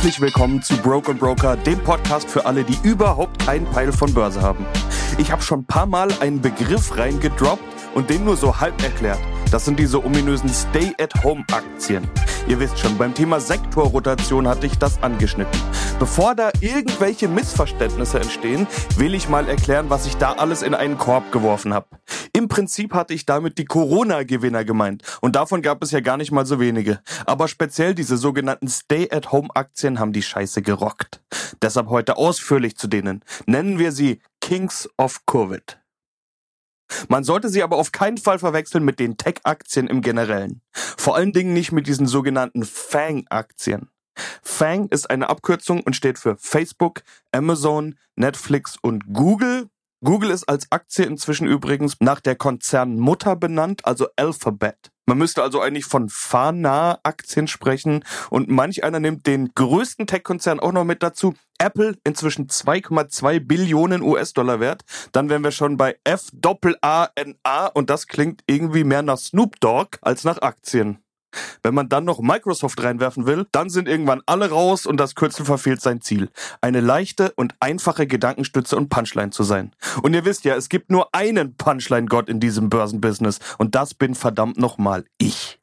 Herzlich willkommen zu Broke Broker, dem Podcast für alle, die überhaupt keinen Peil von Börse haben. Ich habe schon ein paar Mal einen Begriff reingedroppt und den nur so halb erklärt. Das sind diese ominösen Stay-at-Home-Aktien. Ihr wisst schon, beim Thema Sektorrotation hatte ich das angeschnitten. Bevor da irgendwelche Missverständnisse entstehen, will ich mal erklären, was ich da alles in einen Korb geworfen habe. Im Prinzip hatte ich damit die Corona-Gewinner gemeint. Und davon gab es ja gar nicht mal so wenige. Aber speziell diese sogenannten Stay-at-Home-Aktien haben die Scheiße gerockt. Deshalb heute ausführlich zu denen. Nennen wir sie Kings of Covid. Man sollte sie aber auf keinen Fall verwechseln mit den Tech-Aktien im Generellen. Vor allen Dingen nicht mit diesen sogenannten FANG-Aktien. FANG ist eine Abkürzung und steht für Facebook, Amazon, Netflix und Google Google ist als Aktie inzwischen übrigens nach der Konzernmutter benannt, also Alphabet. Man müsste also eigentlich von Fana-Aktien sprechen und manch einer nimmt den größten Tech-Konzern auch noch mit dazu. Apple inzwischen 2,2 Billionen US-Dollar wert. Dann wären wir schon bei F-A-A-N-A und das klingt irgendwie mehr nach Snoop Dogg als nach Aktien. Wenn man dann noch Microsoft reinwerfen will, dann sind irgendwann alle raus und das Kürzel verfehlt sein Ziel. Eine leichte und einfache Gedankenstütze und Punchline zu sein. Und ihr wisst ja, es gibt nur einen Punchline-Gott in diesem Börsenbusiness und das bin verdammt nochmal ich.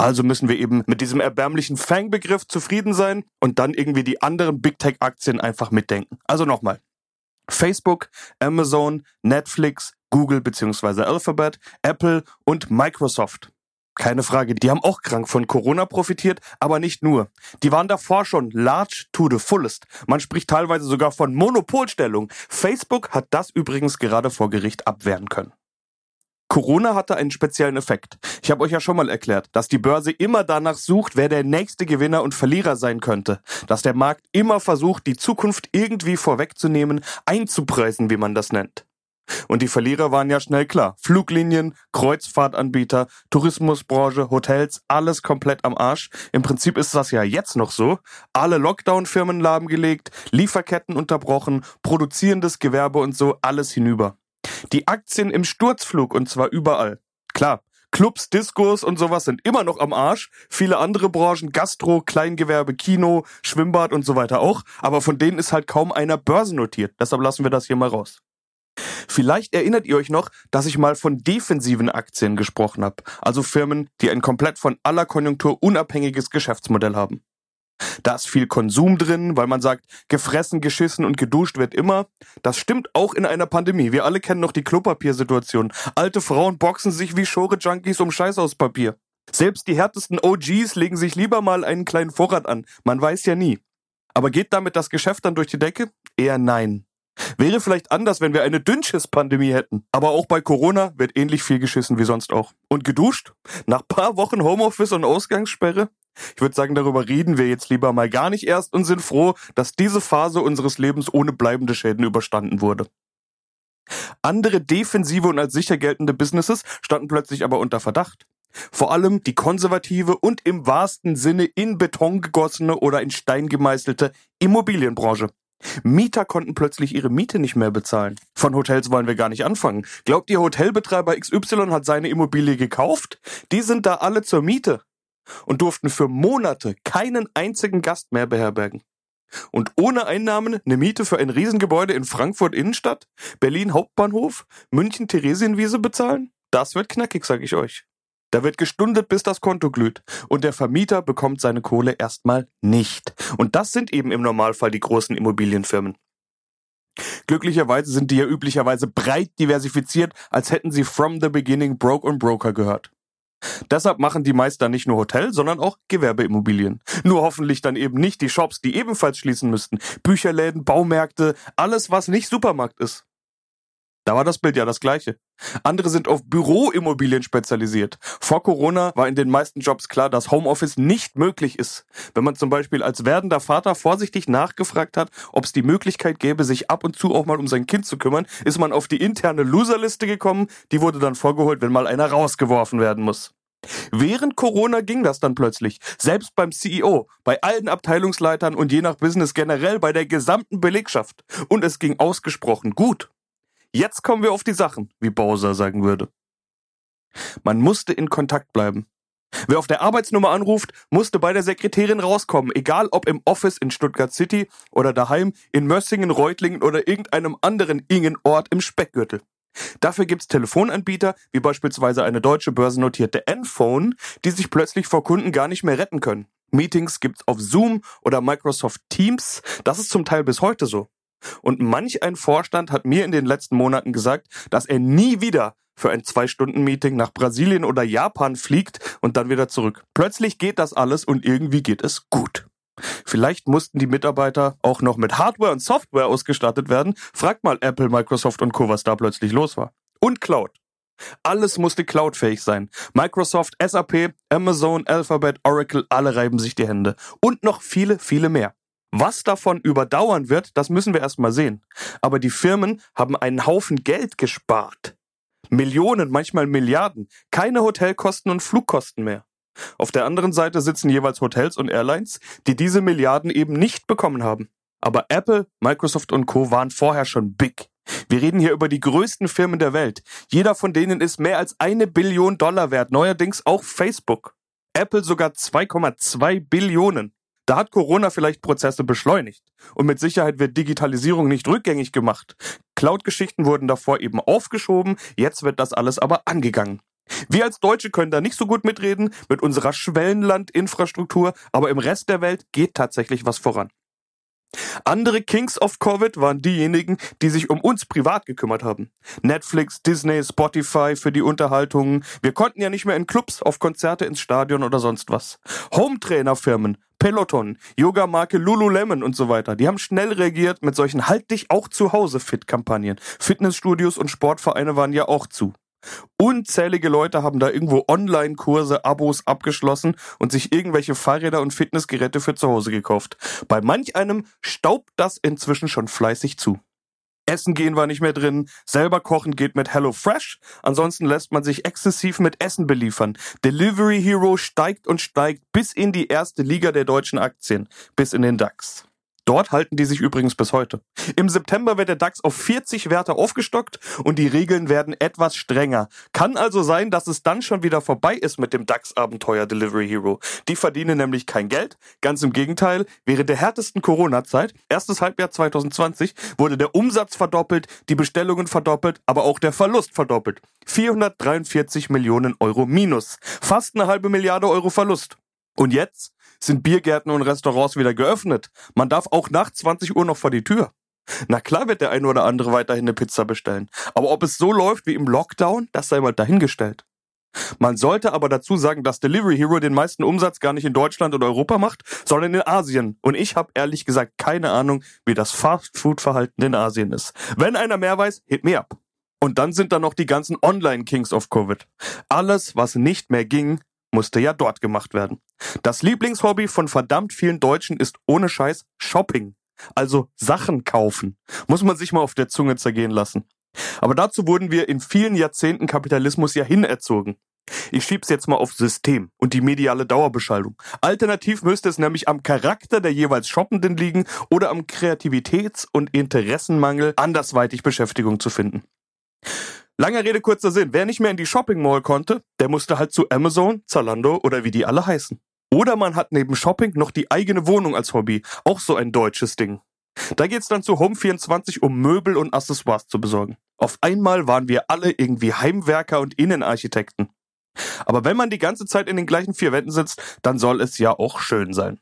Also müssen wir eben mit diesem erbärmlichen Fang-Begriff zufrieden sein und dann irgendwie die anderen Big Tech-Aktien einfach mitdenken. Also nochmal. Facebook, Amazon, Netflix, Google bzw. Alphabet, Apple und Microsoft. Keine Frage, die haben auch krank von Corona profitiert, aber nicht nur. Die waren davor schon large to the fullest. Man spricht teilweise sogar von Monopolstellung. Facebook hat das übrigens gerade vor Gericht abwehren können. Corona hatte einen speziellen Effekt. Ich habe euch ja schon mal erklärt, dass die Börse immer danach sucht, wer der nächste Gewinner und Verlierer sein könnte. Dass der Markt immer versucht, die Zukunft irgendwie vorwegzunehmen, einzupreisen, wie man das nennt. Und die Verlierer waren ja schnell klar. Fluglinien, Kreuzfahrtanbieter, Tourismusbranche, Hotels, alles komplett am Arsch. Im Prinzip ist das ja jetzt noch so. Alle Lockdown-Firmen lahmgelegt, Lieferketten unterbrochen, produzierendes Gewerbe und so, alles hinüber. Die Aktien im Sturzflug und zwar überall. Klar, Clubs, Diskos und sowas sind immer noch am Arsch. Viele andere Branchen, Gastro, Kleingewerbe, Kino, Schwimmbad und so weiter auch. Aber von denen ist halt kaum einer börsennotiert. Deshalb lassen wir das hier mal raus. Vielleicht erinnert ihr euch noch, dass ich mal von defensiven Aktien gesprochen habe, also Firmen, die ein komplett von aller Konjunktur unabhängiges Geschäftsmodell haben. Da ist viel Konsum drin, weil man sagt, gefressen, geschissen und geduscht wird immer. Das stimmt auch in einer Pandemie. Wir alle kennen noch die Klopapiersituation. Alte Frauen boxen sich wie Schore-Junkies um Scheiß aus Papier. Selbst die härtesten OGs legen sich lieber mal einen kleinen Vorrat an. Man weiß ja nie. Aber geht damit das Geschäft dann durch die Decke? Eher nein. Wäre vielleicht anders, wenn wir eine Dünnschiss-Pandemie hätten. Aber auch bei Corona wird ähnlich viel geschissen wie sonst auch. Und geduscht? Nach paar Wochen Homeoffice und Ausgangssperre? Ich würde sagen, darüber reden wir jetzt lieber mal gar nicht erst und sind froh, dass diese Phase unseres Lebens ohne bleibende Schäden überstanden wurde. Andere defensive und als sicher geltende Businesses standen plötzlich aber unter Verdacht. Vor allem die konservative und im wahrsten Sinne in Beton gegossene oder in Stein gemeißelte Immobilienbranche. Mieter konnten plötzlich ihre Miete nicht mehr bezahlen. Von Hotels wollen wir gar nicht anfangen. Glaubt ihr, Hotelbetreiber XY hat seine Immobilie gekauft? Die sind da alle zur Miete und durften für Monate keinen einzigen Gast mehr beherbergen. Und ohne Einnahmen eine Miete für ein Riesengebäude in Frankfurt Innenstadt, Berlin Hauptbahnhof, München Theresienwiese bezahlen? Das wird knackig, sag ich euch. Da wird gestundet, bis das Konto glüht. Und der Vermieter bekommt seine Kohle erstmal nicht. Und das sind eben im Normalfall die großen Immobilienfirmen. Glücklicherweise sind die ja üblicherweise breit diversifiziert, als hätten sie from the beginning Broke und Broker gehört. Deshalb machen die Meister nicht nur Hotel, sondern auch Gewerbeimmobilien. Nur hoffentlich dann eben nicht die Shops, die ebenfalls schließen müssten. Bücherläden, Baumärkte, alles was nicht Supermarkt ist. Da war das Bild ja das gleiche. Andere sind auf Büroimmobilien spezialisiert. Vor Corona war in den meisten Jobs klar, dass Homeoffice nicht möglich ist. Wenn man zum Beispiel als werdender Vater vorsichtig nachgefragt hat, ob es die Möglichkeit gäbe, sich ab und zu auch mal um sein Kind zu kümmern, ist man auf die interne Loserliste gekommen. Die wurde dann vorgeholt, wenn mal einer rausgeworfen werden muss. Während Corona ging das dann plötzlich. Selbst beim CEO, bei allen Abteilungsleitern und je nach Business generell bei der gesamten Belegschaft. Und es ging ausgesprochen gut. Jetzt kommen wir auf die Sachen, wie Bowser sagen würde. Man musste in Kontakt bleiben. Wer auf der Arbeitsnummer anruft, musste bei der Sekretärin rauskommen, egal ob im Office in Stuttgart City oder daheim in Mössingen, Reutlingen oder irgendeinem anderen Ingenort im Speckgürtel. Dafür gibt's Telefonanbieter, wie beispielsweise eine deutsche börsennotierte Enphone, die sich plötzlich vor Kunden gar nicht mehr retten können. Meetings gibt's auf Zoom oder Microsoft Teams, das ist zum Teil bis heute so. Und manch ein Vorstand hat mir in den letzten Monaten gesagt, dass er nie wieder für ein Zwei-Stunden-Meeting nach Brasilien oder Japan fliegt und dann wieder zurück. Plötzlich geht das alles und irgendwie geht es gut. Vielleicht mussten die Mitarbeiter auch noch mit Hardware und Software ausgestattet werden. Fragt mal Apple, Microsoft und Co., was da plötzlich los war. Und Cloud. Alles musste cloudfähig sein. Microsoft, SAP, Amazon, Alphabet, Oracle, alle reiben sich die Hände. Und noch viele, viele mehr. Was davon überdauern wird, das müssen wir erstmal sehen. Aber die Firmen haben einen Haufen Geld gespart. Millionen, manchmal Milliarden. Keine Hotelkosten und Flugkosten mehr. Auf der anderen Seite sitzen jeweils Hotels und Airlines, die diese Milliarden eben nicht bekommen haben. Aber Apple, Microsoft und Co. waren vorher schon big. Wir reden hier über die größten Firmen der Welt. Jeder von denen ist mehr als eine Billion Dollar wert, neuerdings auch Facebook. Apple sogar 2,2 Billionen. Da hat Corona vielleicht Prozesse beschleunigt. Und mit Sicherheit wird Digitalisierung nicht rückgängig gemacht. Cloud-Geschichten wurden davor eben aufgeschoben, jetzt wird das alles aber angegangen. Wir als Deutsche können da nicht so gut mitreden mit unserer Schwellenland-Infrastruktur, aber im Rest der Welt geht tatsächlich was voran. Andere Kings of Covid waren diejenigen, die sich um uns privat gekümmert haben. Netflix, Disney, Spotify für die Unterhaltungen. Wir konnten ja nicht mehr in Clubs, auf Konzerte, ins Stadion oder sonst was. Hometrainer-Firmen, Peloton, Yoga-Marke Lululemon und so weiter. Die haben schnell reagiert mit solchen Halt dich auch zu Hause Fit-Kampagnen. Fitnessstudios und Sportvereine waren ja auch zu. Unzählige Leute haben da irgendwo Online-Kurse, Abos abgeschlossen und sich irgendwelche Fahrräder und Fitnessgeräte für zu Hause gekauft. Bei manch einem staubt das inzwischen schon fleißig zu. Essen gehen war nicht mehr drin, selber kochen geht mit Hello Fresh, ansonsten lässt man sich exzessiv mit Essen beliefern. Delivery Hero steigt und steigt bis in die erste Liga der deutschen Aktien, bis in den DAX. Dort halten die sich übrigens bis heute. Im September wird der DAX auf 40 Werte aufgestockt und die Regeln werden etwas strenger. Kann also sein, dass es dann schon wieder vorbei ist mit dem DAX-Abenteuer Delivery Hero. Die verdienen nämlich kein Geld. Ganz im Gegenteil, während der härtesten Corona-Zeit, erstes Halbjahr 2020, wurde der Umsatz verdoppelt, die Bestellungen verdoppelt, aber auch der Verlust verdoppelt. 443 Millionen Euro minus. Fast eine halbe Milliarde Euro Verlust. Und jetzt sind Biergärten und Restaurants wieder geöffnet. Man darf auch nach 20 Uhr noch vor die Tür. Na klar wird der eine oder andere weiterhin eine Pizza bestellen. Aber ob es so läuft wie im Lockdown, das sei mal dahingestellt. Man sollte aber dazu sagen, dass Delivery Hero den meisten Umsatz gar nicht in Deutschland oder Europa macht, sondern in Asien. Und ich habe ehrlich gesagt keine Ahnung, wie das Fast-Food-Verhalten in Asien ist. Wenn einer mehr weiß, hit me up. Und dann sind da noch die ganzen Online-Kings of Covid. Alles, was nicht mehr ging, musste ja dort gemacht werden. Das Lieblingshobby von verdammt vielen Deutschen ist ohne Scheiß Shopping. Also Sachen kaufen. Muss man sich mal auf der Zunge zergehen lassen. Aber dazu wurden wir in vielen Jahrzehnten Kapitalismus ja hinerzogen. Ich schieb's jetzt mal auf System und die mediale Dauerbeschallung. Alternativ müsste es nämlich am Charakter der jeweils Shoppenden liegen oder am Kreativitäts- und Interessenmangel, andersweitig Beschäftigung zu finden. Langer Rede, kurzer Sinn. Wer nicht mehr in die Shopping Mall konnte, der musste halt zu Amazon, Zalando oder wie die alle heißen. Oder man hat neben Shopping noch die eigene Wohnung als Hobby. Auch so ein deutsches Ding. Da geht's dann zu Home24, um Möbel und Accessoires zu besorgen. Auf einmal waren wir alle irgendwie Heimwerker und Innenarchitekten. Aber wenn man die ganze Zeit in den gleichen vier Wänden sitzt, dann soll es ja auch schön sein.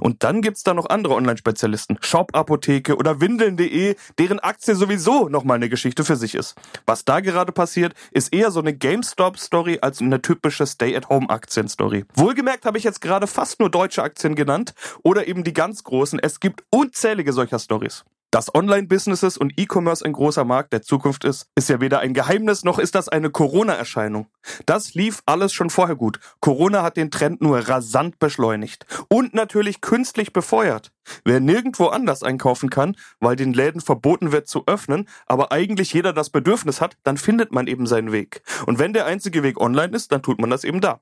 Und dann gibt's da noch andere Online-Spezialisten, Shop-Apotheke oder Windeln.de, deren Aktie sowieso nochmal eine Geschichte für sich ist. Was da gerade passiert, ist eher so eine GameStop-Story als eine typische Stay-at-Home-Aktien-Story. Wohlgemerkt habe ich jetzt gerade fast nur deutsche Aktien genannt oder eben die ganz großen. Es gibt unzählige solcher Stories. Dass Online-Businesses und E-Commerce ein großer Markt der Zukunft ist, ist ja weder ein Geheimnis noch ist das eine Corona-Erscheinung. Das lief alles schon vorher gut. Corona hat den Trend nur rasant beschleunigt und natürlich künstlich befeuert. Wer nirgendwo anders einkaufen kann, weil den Läden verboten wird zu öffnen, aber eigentlich jeder das Bedürfnis hat, dann findet man eben seinen Weg. Und wenn der einzige Weg online ist, dann tut man das eben da.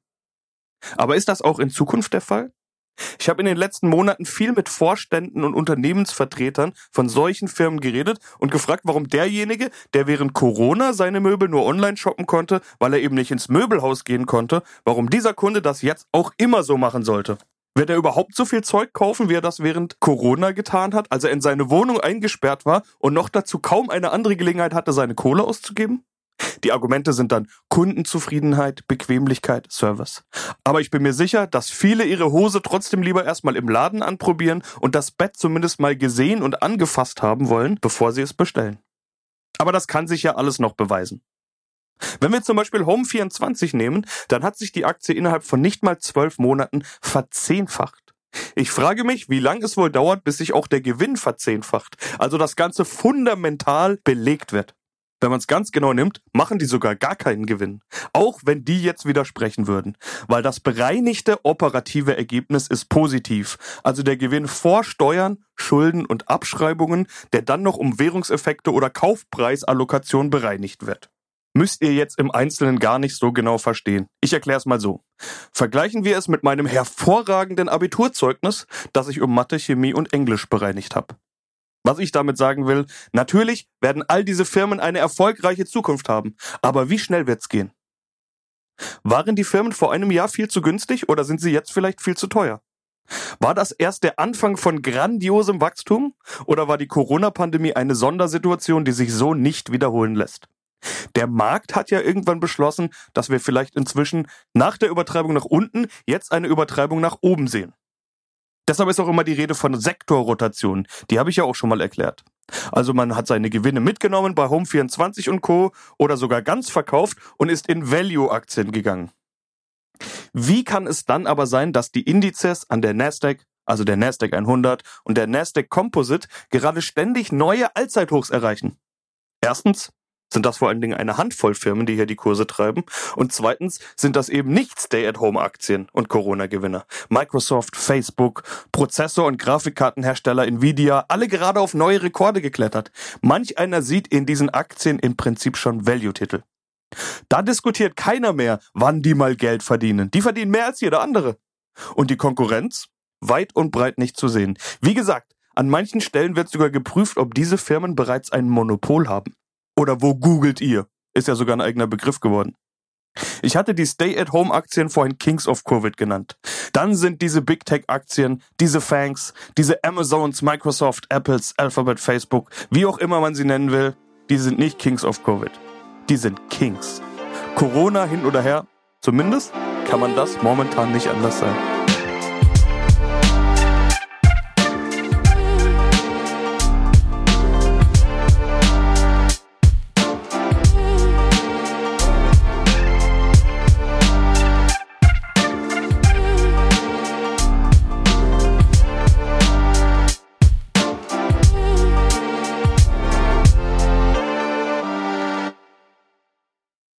Aber ist das auch in Zukunft der Fall? Ich habe in den letzten Monaten viel mit Vorständen und Unternehmensvertretern von solchen Firmen geredet und gefragt, warum derjenige, der während Corona seine Möbel nur online shoppen konnte, weil er eben nicht ins Möbelhaus gehen konnte, warum dieser Kunde das jetzt auch immer so machen sollte. Wird er überhaupt so viel Zeug kaufen, wie er das während Corona getan hat, als er in seine Wohnung eingesperrt war und noch dazu kaum eine andere Gelegenheit hatte, seine Kohle auszugeben? Die Argumente sind dann Kundenzufriedenheit, Bequemlichkeit, Service. Aber ich bin mir sicher, dass viele ihre Hose trotzdem lieber erstmal im Laden anprobieren und das Bett zumindest mal gesehen und angefasst haben wollen, bevor sie es bestellen. Aber das kann sich ja alles noch beweisen. Wenn wir zum Beispiel Home24 nehmen, dann hat sich die Aktie innerhalb von nicht mal zwölf Monaten verzehnfacht. Ich frage mich, wie lange es wohl dauert, bis sich auch der Gewinn verzehnfacht, also das Ganze fundamental belegt wird. Wenn man es ganz genau nimmt, machen die sogar gar keinen Gewinn. Auch wenn die jetzt widersprechen würden. Weil das bereinigte operative Ergebnis ist positiv. Also der Gewinn vor Steuern, Schulden und Abschreibungen, der dann noch um Währungseffekte oder Kaufpreisallokation bereinigt wird müsst ihr jetzt im Einzelnen gar nicht so genau verstehen. Ich erkläre es mal so. Vergleichen wir es mit meinem hervorragenden Abiturzeugnis, das ich um Mathe, Chemie und Englisch bereinigt habe. Was ich damit sagen will, natürlich werden all diese Firmen eine erfolgreiche Zukunft haben. Aber wie schnell wird's gehen? Waren die Firmen vor einem Jahr viel zu günstig oder sind sie jetzt vielleicht viel zu teuer? War das erst der Anfang von grandiosem Wachstum oder war die Corona-Pandemie eine Sondersituation, die sich so nicht wiederholen lässt? Der Markt hat ja irgendwann beschlossen, dass wir vielleicht inzwischen nach der Übertreibung nach unten jetzt eine Übertreibung nach oben sehen. Deshalb ist auch immer die Rede von Sektorrotation. Die habe ich ja auch schon mal erklärt. Also man hat seine Gewinne mitgenommen bei Home24 und Co. oder sogar ganz verkauft und ist in Value-Aktien gegangen. Wie kann es dann aber sein, dass die Indizes an der Nasdaq, also der Nasdaq 100 und der Nasdaq Composite gerade ständig neue Allzeithochs erreichen? Erstens, sind das vor allen Dingen eine Handvoll Firmen, die hier die Kurse treiben. Und zweitens sind das eben nicht Stay-at-Home-Aktien und Corona-Gewinner. Microsoft, Facebook, Prozessor- und Grafikkartenhersteller Nvidia, alle gerade auf neue Rekorde geklettert. Manch einer sieht in diesen Aktien im Prinzip schon Value-Titel. Da diskutiert keiner mehr, wann die mal Geld verdienen. Die verdienen mehr als jeder andere. Und die Konkurrenz? Weit und breit nicht zu sehen. Wie gesagt, an manchen Stellen wird sogar geprüft, ob diese Firmen bereits ein Monopol haben. Oder wo googelt ihr? Ist ja sogar ein eigener Begriff geworden. Ich hatte die Stay-at-Home-Aktien vorhin Kings of Covid genannt. Dann sind diese Big Tech-Aktien, diese Fangs, diese Amazons, Microsoft, Apples, Alphabet, Facebook, wie auch immer man sie nennen will, die sind nicht Kings of Covid. Die sind Kings. Corona hin oder her, zumindest kann man das momentan nicht anders sein.